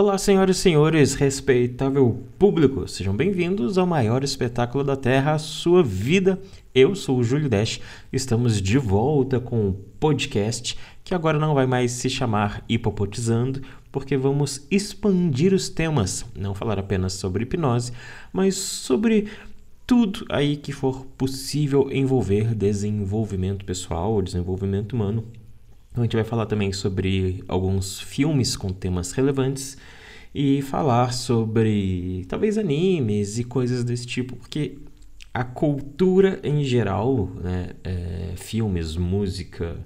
Olá, senhoras e senhores, respeitável público, sejam bem-vindos ao maior espetáculo da Terra, a sua vida. Eu sou o Júlio Dash, estamos de volta com o podcast que agora não vai mais se chamar Hipopotizando, porque vamos expandir os temas, não falar apenas sobre hipnose, mas sobre tudo aí que for possível envolver desenvolvimento pessoal, desenvolvimento humano então a gente vai falar também sobre alguns filmes com temas relevantes e falar sobre talvez animes e coisas desse tipo, porque a cultura em geral, né, é, filmes, música,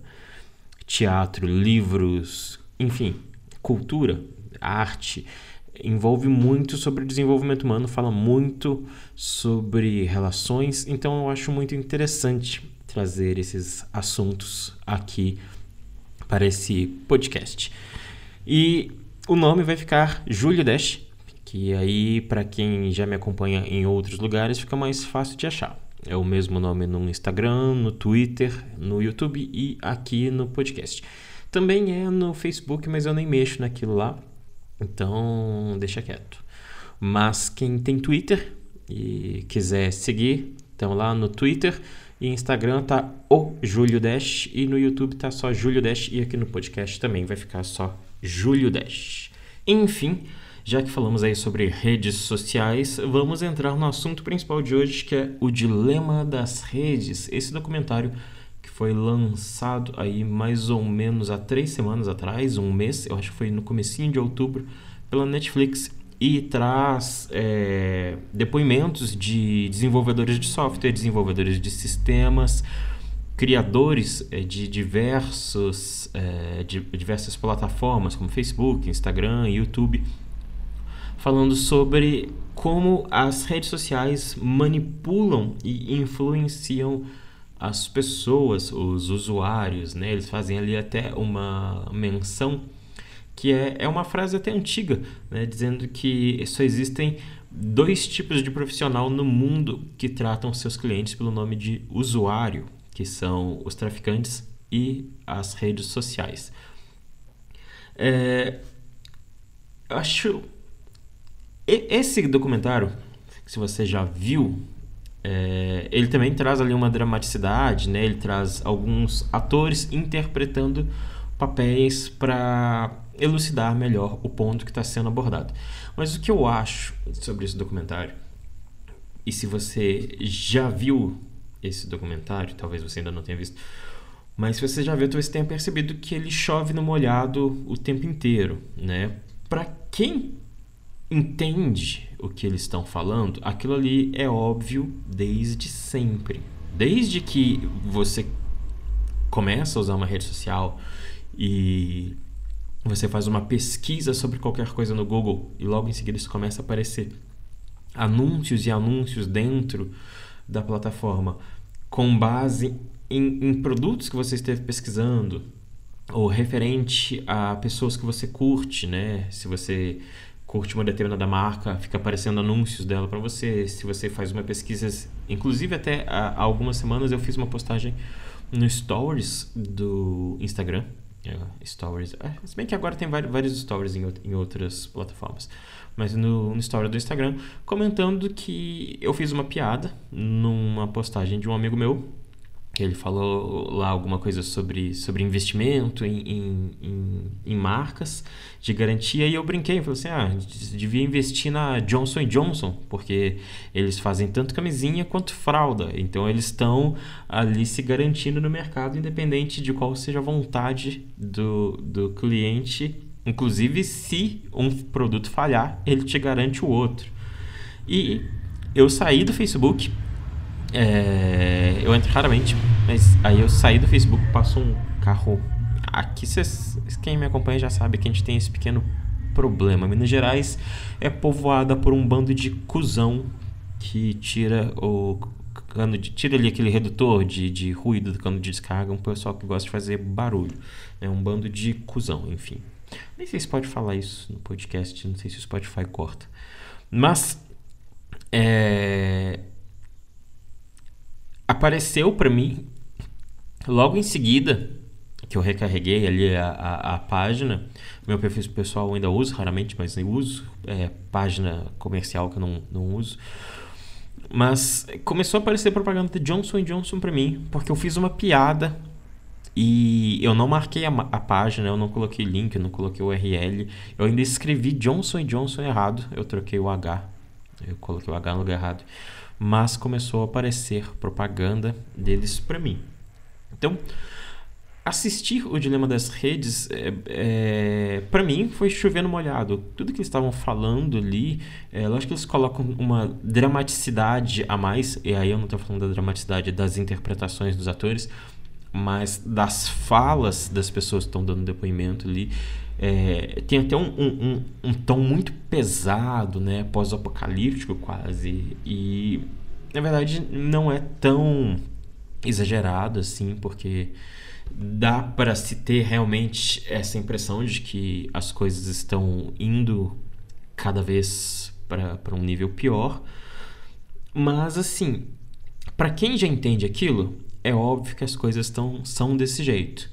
teatro, livros, enfim, cultura, arte, envolve muito sobre o desenvolvimento humano, fala muito sobre relações, então eu acho muito interessante trazer esses assuntos aqui para esse podcast. E o nome vai ficar Júlio Dash, que aí para quem já me acompanha em outros lugares fica mais fácil de achar. É o mesmo nome no Instagram, no Twitter, no YouTube e aqui no podcast. Também é no Facebook, mas eu nem mexo naquilo lá, então deixa quieto. Mas quem tem Twitter e quiser seguir, então lá no Twitter e Instagram tá o Júlio Dash e no YouTube tá só Júlio Dash e aqui no podcast também vai ficar só Júlio Dash. Enfim, já que falamos aí sobre redes sociais, vamos entrar no assunto principal de hoje, que é o dilema das redes. Esse documentário que foi lançado aí mais ou menos há três semanas atrás, um mês, eu acho que foi no comecinho de outubro, pela Netflix e traz é, depoimentos de desenvolvedores de software, desenvolvedores de sistemas, criadores é, de diversos, é, de diversas plataformas como Facebook, Instagram, YouTube, falando sobre como as redes sociais manipulam e influenciam as pessoas, os usuários, né? Eles fazem ali até uma menção que é, é uma frase até antiga, né, dizendo que só existem dois tipos de profissional no mundo que tratam seus clientes pelo nome de usuário, que são os traficantes e as redes sociais. É, acho esse documentário, se você já viu, é, ele também traz ali uma dramaticidade, né? Ele traz alguns atores interpretando papéis para elucidar melhor o ponto que está sendo abordado. Mas o que eu acho sobre esse documentário, e se você já viu esse documentário, talvez você ainda não tenha visto, mas se você já viu, talvez tenha percebido que ele chove no molhado o tempo inteiro, né? Para quem entende o que eles estão falando, aquilo ali é óbvio desde sempre. Desde que você começa a usar uma rede social e você faz uma pesquisa sobre qualquer coisa no Google e logo em seguida isso começa a aparecer anúncios e anúncios dentro da plataforma com base em, em produtos que você esteve pesquisando ou referente a pessoas que você curte, né? Se você curte uma determinada marca, fica aparecendo anúncios dela para você. Se você faz uma pesquisa, inclusive até há algumas semanas eu fiz uma postagem no Stories do Instagram stories. É, se bem que agora tem vários stories em, em outras plataformas. Mas no, no story do Instagram, comentando que eu fiz uma piada numa postagem de um amigo meu ele falou lá alguma coisa sobre, sobre investimento em, em, em, em marcas de garantia e eu brinquei, falei assim, ah, devia investir na Johnson Johnson, porque eles fazem tanto camisinha quanto fralda, então eles estão ali se garantindo no mercado, independente de qual seja a vontade do, do cliente, inclusive se um produto falhar, ele te garante o outro. E eu saí do Facebook é, eu entro raramente, mas aí eu saí do Facebook, passou um carro. Aqui, cês, quem me acompanha já sabe que a gente tem esse pequeno problema. Minas Gerais é povoada por um bando de cuzão que tira o cano de, tira ali aquele redutor de, de ruído do cano de descarga, um pessoal que gosta de fazer barulho. É um bando de cuzão, enfim. Nem sei se pode falar isso no podcast, não sei se o Spotify corta. Mas é, apareceu para mim logo em seguida que eu recarreguei ali a, a, a página. Meu perfil pessoal ainda uso raramente, mas eu uso. É, página comercial que eu não, não uso. Mas começou a aparecer propaganda de Johnson Johnson para mim, porque eu fiz uma piada e eu não marquei a, a, página, eu não coloquei link, eu não coloquei o URL. Eu ainda escrevi Johnson Johnson errado, eu troquei o H. Eu coloquei o H no lugar errado. Mas começou a aparecer propaganda deles para mim. Então, assistir o Dilema das Redes, é, é, para mim, foi chovendo molhado. Tudo que eles estavam falando ali, é, lógico que eles colocam uma dramaticidade a mais, e aí eu não estou falando da dramaticidade das interpretações dos atores, mas das falas das pessoas que estão dando depoimento ali. É, tem até um, um, um, tom muito pesado, né, pós-apocalíptico quase, e na verdade não é tão exagerado assim, porque dá para se ter realmente essa impressão de que as coisas estão indo cada vez para um nível pior. Mas assim, para quem já entende aquilo, é óbvio que as coisas estão, são desse jeito.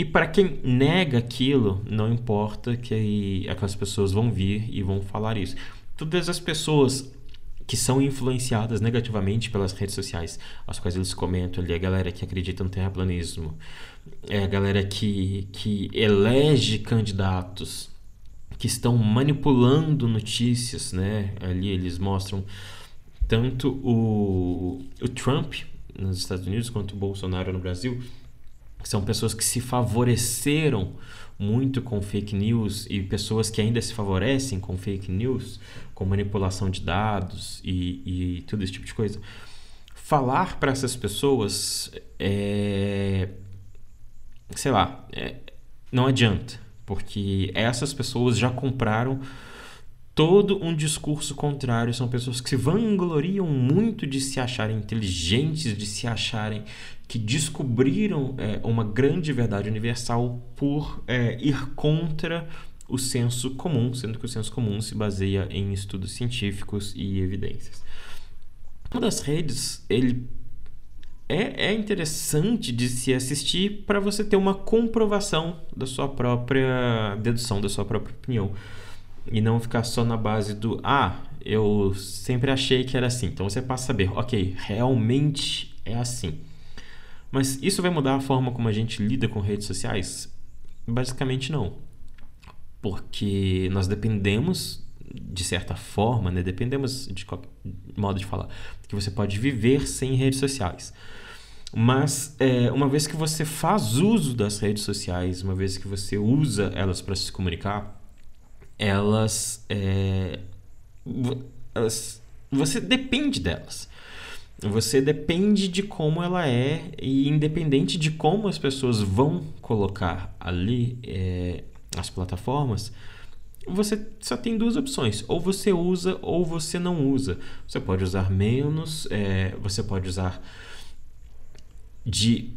E para quem nega aquilo, não importa que aquelas pessoas vão vir e vão falar isso. Todas as pessoas que são influenciadas negativamente pelas redes sociais, as quais eles comentam ali, a galera que acredita no terraplanismo, é a galera que, que elege candidatos que estão manipulando notícias, né? Ali eles mostram tanto o, o Trump nos Estados Unidos quanto o Bolsonaro no Brasil, são pessoas que se favoreceram muito com fake news e pessoas que ainda se favorecem com fake news, com manipulação de dados e, e tudo esse tipo de coisa. Falar para essas pessoas é. sei lá, é, não adianta, porque essas pessoas já compraram todo um discurso contrário. São pessoas que se vangloriam muito de se acharem inteligentes, de se acharem que descobriram é, uma grande verdade universal por é, ir contra o senso comum, sendo que o senso comum se baseia em estudos científicos e evidências. Uma das redes, ele é, é interessante de se assistir para você ter uma comprovação da sua própria dedução, da sua própria opinião. E não ficar só na base do ah, eu sempre achei que era assim. Então você passa a saber, ok, realmente é assim. Mas isso vai mudar a forma como a gente lida com redes sociais? Basicamente não. Porque nós dependemos, de certa forma, né? dependemos de qualquer modo de falar, que você pode viver sem redes sociais. Mas é, uma vez que você faz uso das redes sociais, uma vez que você usa elas para se comunicar, elas, é, elas, você depende delas. Você depende de como ela é e independente de como as pessoas vão colocar ali é, as plataformas, você só tem duas opções: ou você usa ou você não usa. Você pode usar menos, é, você pode usar de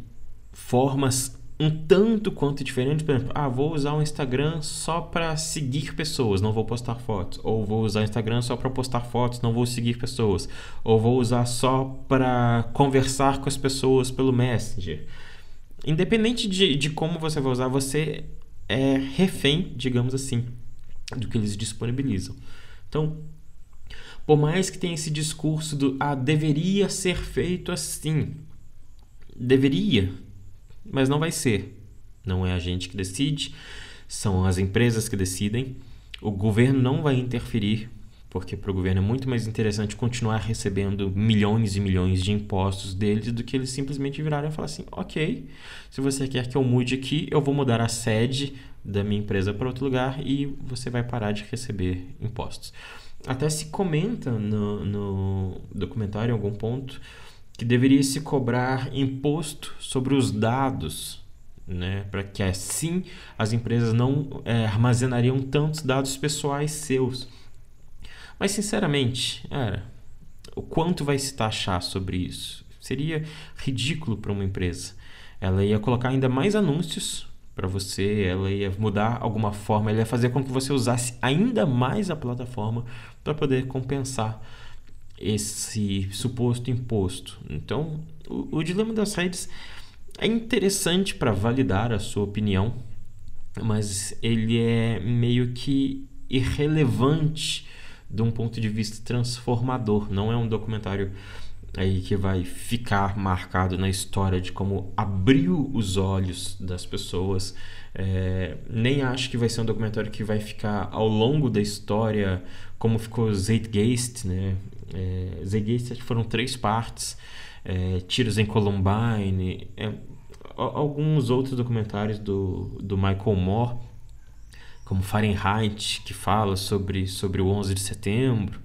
formas um tanto quanto diferente, por exemplo, ah, vou usar o Instagram só para seguir pessoas, não vou postar fotos, ou vou usar o Instagram só para postar fotos, não vou seguir pessoas, ou vou usar só para conversar com as pessoas pelo Messenger. Independente de, de como você vai usar, você é refém, digamos assim, do que eles disponibilizam. Então, por mais que tenha esse discurso do ah, deveria ser feito assim, deveria, mas não vai ser. Não é a gente que decide, são as empresas que decidem. O governo não vai interferir, porque para o governo é muito mais interessante continuar recebendo milhões e milhões de impostos deles do que eles simplesmente virarem e falar assim: ok, se você quer que eu mude aqui, eu vou mudar a sede da minha empresa para outro lugar e você vai parar de receber impostos. Até se comenta no, no documentário em algum ponto que deveria se cobrar imposto sobre os dados, né, para que assim as empresas não é, armazenariam tantos dados pessoais seus. Mas sinceramente, era o quanto vai se taxar sobre isso? Seria ridículo para uma empresa. Ela ia colocar ainda mais anúncios para você, ela ia mudar alguma forma, ela ia fazer com que você usasse ainda mais a plataforma para poder compensar esse suposto imposto. Então, o, o dilema das redes é interessante para validar a sua opinião, mas ele é meio que irrelevante de um ponto de vista transformador. Não é um documentário aí que vai ficar marcado na história de como abriu os olhos das pessoas. É, nem acho que vai ser um documentário que vai ficar ao longo da história como ficou Zeitgeist, né? É, Zeitgeist foram três partes, é, Tiros em Columbine, é, alguns outros documentários do, do Michael Moore, como Fahrenheit, que fala sobre, sobre o 11 de setembro.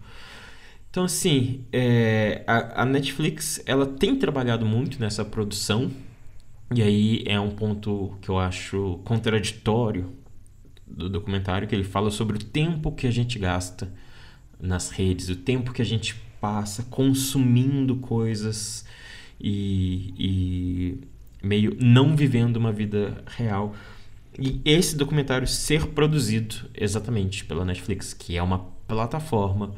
Então, assim, é, a, a, Netflix ela tem trabalhado muito nessa produção, e aí é um ponto que eu acho contraditório do documentário, que ele fala sobre o tempo que a gente gasta nas redes, o tempo que a gente passa consumindo coisas e, e meio não vivendo uma vida real. E esse documentário ser produzido exatamente pela Netflix, que é uma plataforma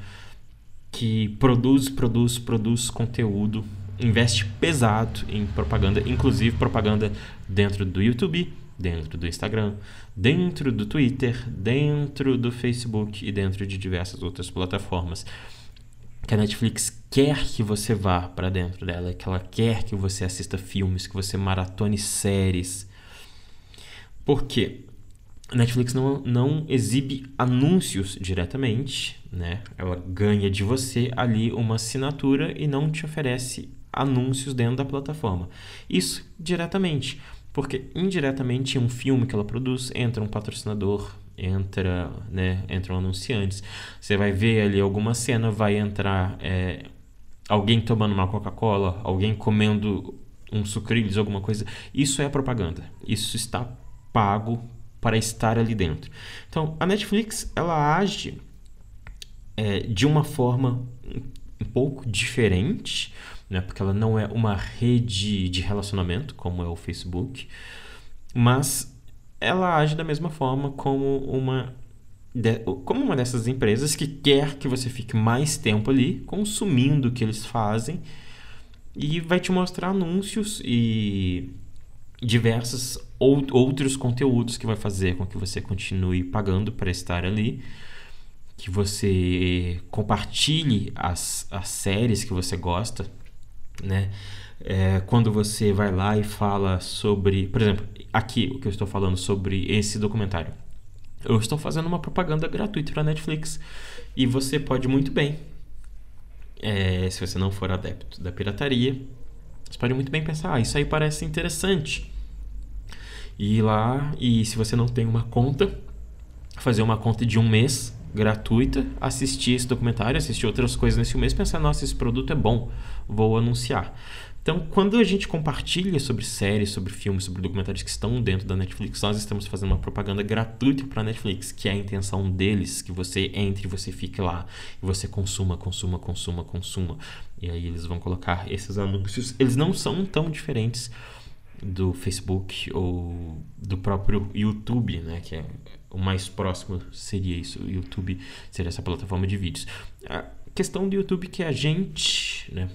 que produz, produz, produz conteúdo, investe pesado em propaganda, inclusive propaganda dentro do YouTube, dentro do Instagram, dentro do Twitter, dentro do Facebook e dentro de diversas outras plataformas. Que a Netflix quer que você vá para dentro dela, que ela quer que você assista filmes, que você maratone séries. Por quê? A Netflix não, não exibe anúncios diretamente, né? Ela ganha de você ali uma assinatura e não te oferece anúncios dentro da plataforma. Isso diretamente, porque indiretamente em um filme que ela produz entra um patrocinador, entra, né, entram anunciantes. Você vai ver ali alguma cena, vai entrar é, alguém tomando uma Coca-Cola, alguém comendo um sucrilhos, alguma coisa. Isso é propaganda. Isso está pago para estar ali dentro. Então, a Netflix ela age é, de uma forma um pouco diferente, né? porque ela não é uma rede de relacionamento como é o Facebook, mas ela age da mesma forma como uma como uma dessas empresas que quer que você fique mais tempo ali consumindo o que eles fazem e vai te mostrar anúncios e diversos ou, outros conteúdos que vai fazer com que você continue pagando para estar ali, que você compartilhe as, as séries que você gosta, né? É, quando você vai lá e fala sobre, por exemplo, aqui o que eu estou falando sobre esse documentário, eu estou fazendo uma propaganda gratuita para Netflix e você pode muito bem, é, se você não for adepto da pirataria, você pode muito bem pensar, ah, isso aí parece interessante ir lá e se você não tem uma conta, fazer uma conta de um mês gratuita, assistir esse documentário, assistir outras coisas nesse mês, pensar, nossa, esse produto é bom, vou anunciar. Então, quando a gente compartilha sobre séries, sobre filmes, sobre documentários que estão dentro da Netflix, nós estamos fazendo uma propaganda gratuita para a Netflix, que é a intenção deles, que você entre, você fique lá, e você consuma, consuma, consuma, consuma. E aí eles vão colocar esses anúncios. Eles não são tão diferentes do Facebook ou do próprio YouTube, né, que é o mais próximo seria isso. O YouTube seria essa plataforma de vídeos. A questão do YouTube é que a gente, né,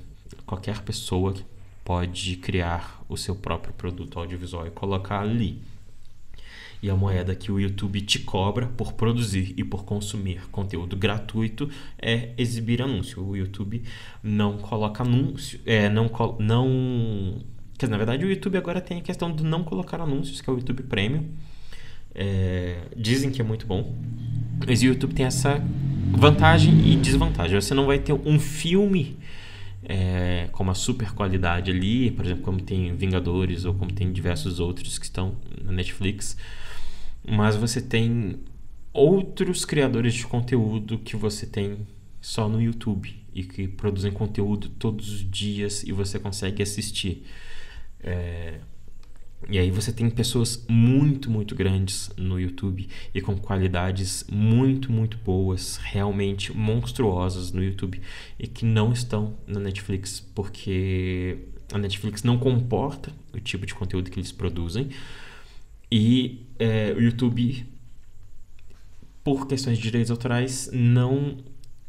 qualquer pessoa pode criar o seu próprio produto audiovisual e colocar ali. E a moeda que o YouTube te cobra por produzir e por consumir conteúdo gratuito é exibir anúncio. O YouTube não coloca anúncio, é, não, não Quer dizer, na verdade, o YouTube agora tem a questão de não colocar anúncios, que é o YouTube Premium. É, dizem que é muito bom. Mas o YouTube tem essa vantagem e desvantagem. Você não vai ter um filme é, com uma super qualidade ali, por exemplo, como tem Vingadores ou como tem diversos outros que estão na Netflix. Mas você tem outros criadores de conteúdo que você tem só no YouTube e que produzem conteúdo todos os dias e você consegue assistir. É, e aí você tem pessoas muito, muito grandes no YouTube e com qualidades muito, muito boas, realmente monstruosas no YouTube e que não estão na Netflix porque a Netflix não comporta o tipo de conteúdo que eles produzem e é, o YouTube, por questões de direitos autorais, não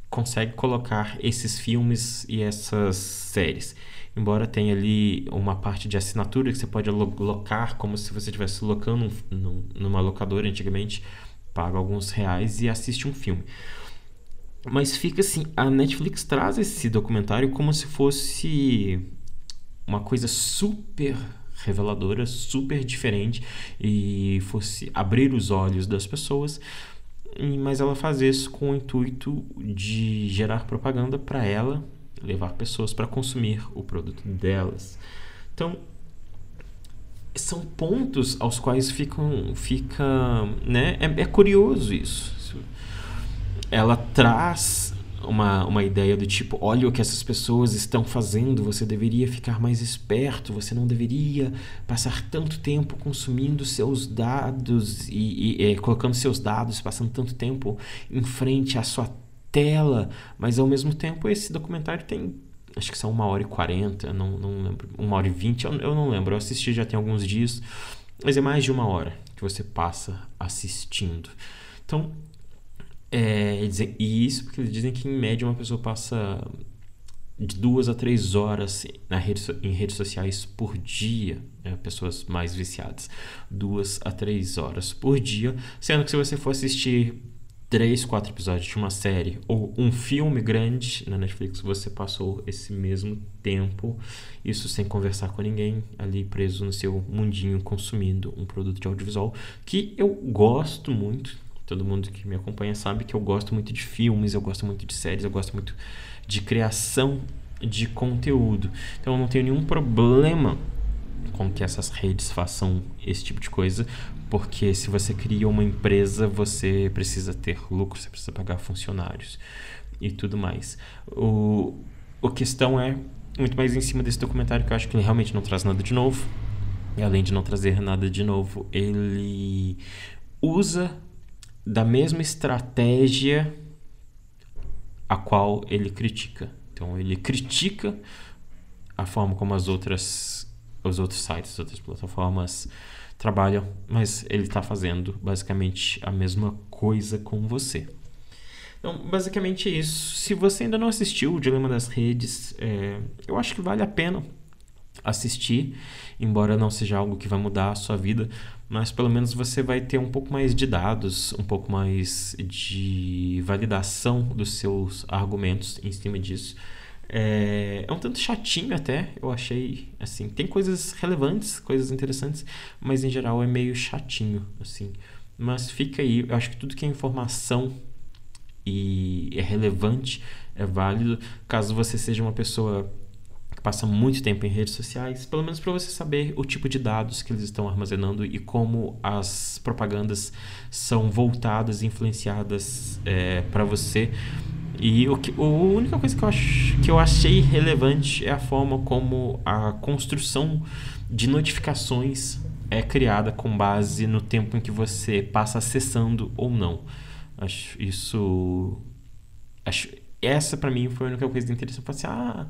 consegue colocar esses filmes e essas séries. Embora tenha ali uma parte de assinatura que você pode alocar como se você estivesse locando numa locadora antigamente, paga alguns reais e assiste um filme. Mas fica assim, a Netflix traz esse documentário como se fosse uma coisa super reveladora, super diferente e fosse abrir os olhos das pessoas, mas ela faz isso com o intuito de gerar propaganda para ela, levar pessoas para consumir o produto delas. Então, são pontos aos quais ficam, fica, né? É, é curioso isso. Ela traz uma, uma ideia do tipo: olha o que essas pessoas estão fazendo, você deveria ficar mais esperto, você não deveria passar tanto tempo consumindo seus dados e, e é, colocando seus dados, passando tanto tempo em frente à sua tela. Mas ao mesmo tempo, esse documentário tem. Acho que são uma hora e quarenta, não, não lembro. Uma hora e vinte, eu, eu não lembro. Eu assisti já tem alguns dias, mas é mais de uma hora que você passa assistindo. Então, é, e isso porque eles dizem que em média uma pessoa passa de duas a três horas na rede, em redes sociais por dia, né? pessoas mais viciadas, duas a três horas por dia, sendo que se você for assistir três, quatro episódios de uma série ou um filme grande na Netflix, você passou esse mesmo tempo, isso sem conversar com ninguém, ali preso no seu mundinho consumindo um produto de audiovisual que eu gosto muito, Todo mundo que me acompanha sabe que eu gosto muito de filmes, eu gosto muito de séries, eu gosto muito de criação de conteúdo. Então eu não tenho nenhum problema com que essas redes façam esse tipo de coisa, porque se você cria uma empresa, você precisa ter lucro, você precisa pagar funcionários e tudo mais. O, a questão é muito mais em cima desse documentário que eu acho que ele realmente não traz nada de novo. E além de não trazer nada de novo, ele usa da mesma estratégia a qual ele critica. Então ele critica a forma como as outras os outros sites, as outras plataformas trabalham, mas ele está fazendo basicamente a mesma coisa com você. Então, basicamente é isso. Se você ainda não assistiu o Dilema das Redes, é, eu acho que vale a pena assistir, embora não seja algo que vai mudar a sua vida, mas pelo menos você vai ter um pouco mais de dados, um pouco mais de validação dos seus argumentos em cima disso. É, é, um tanto chatinho até, eu achei, assim, tem coisas relevantes, coisas interessantes, mas em geral é meio chatinho, assim. Mas fica aí, eu acho que tudo que é informação e é relevante, é válido, caso você seja uma pessoa passa muito tempo em redes sociais, pelo menos para você saber o tipo de dados que eles estão armazenando e como as propagandas são voltadas, influenciadas é, para você. E o que, a única coisa que eu, acho, que eu achei relevante é a forma como a construção de notificações é criada com base no tempo em que você passa acessando ou não. Acho isso. Acho, essa para mim foi a única coisa interessante. Eu falei assim, ah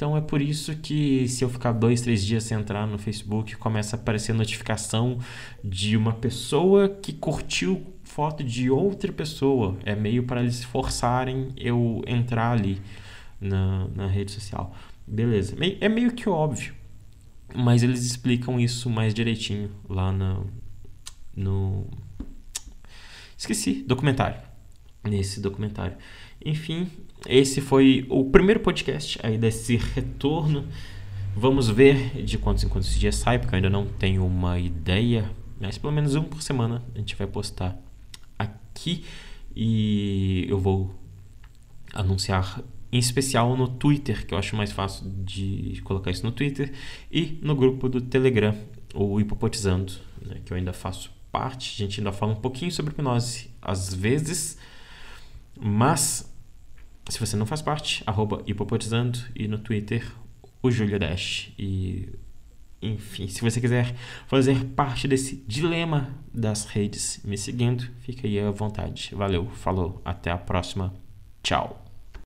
então é por isso que se eu ficar dois, três dias sem entrar no Facebook, começa a aparecer notificação de uma pessoa que curtiu foto de outra pessoa. É meio para eles forçarem eu entrar ali na, na rede social. Beleza. É meio que óbvio. Mas eles explicam isso mais direitinho lá no. no... Esqueci, documentário. Nesse documentário. Enfim, esse foi o primeiro podcast aí desse retorno. Vamos ver de quantos em quantos dias sai, porque eu ainda não tenho uma ideia. Mas pelo menos um por semana a gente vai postar aqui. E eu vou anunciar em especial no Twitter, que eu acho mais fácil de colocar isso no Twitter, e no grupo do Telegram, o Hipopotizando, né, que eu ainda faço parte. A gente ainda fala um pouquinho sobre hipnose às vezes, mas se você não faz parte, arroba hipopotizando e no Twitter o Julio Dash. E enfim, se você quiser fazer parte desse dilema das redes me seguindo, fica aí à vontade. Valeu, falou, até a próxima. Tchau.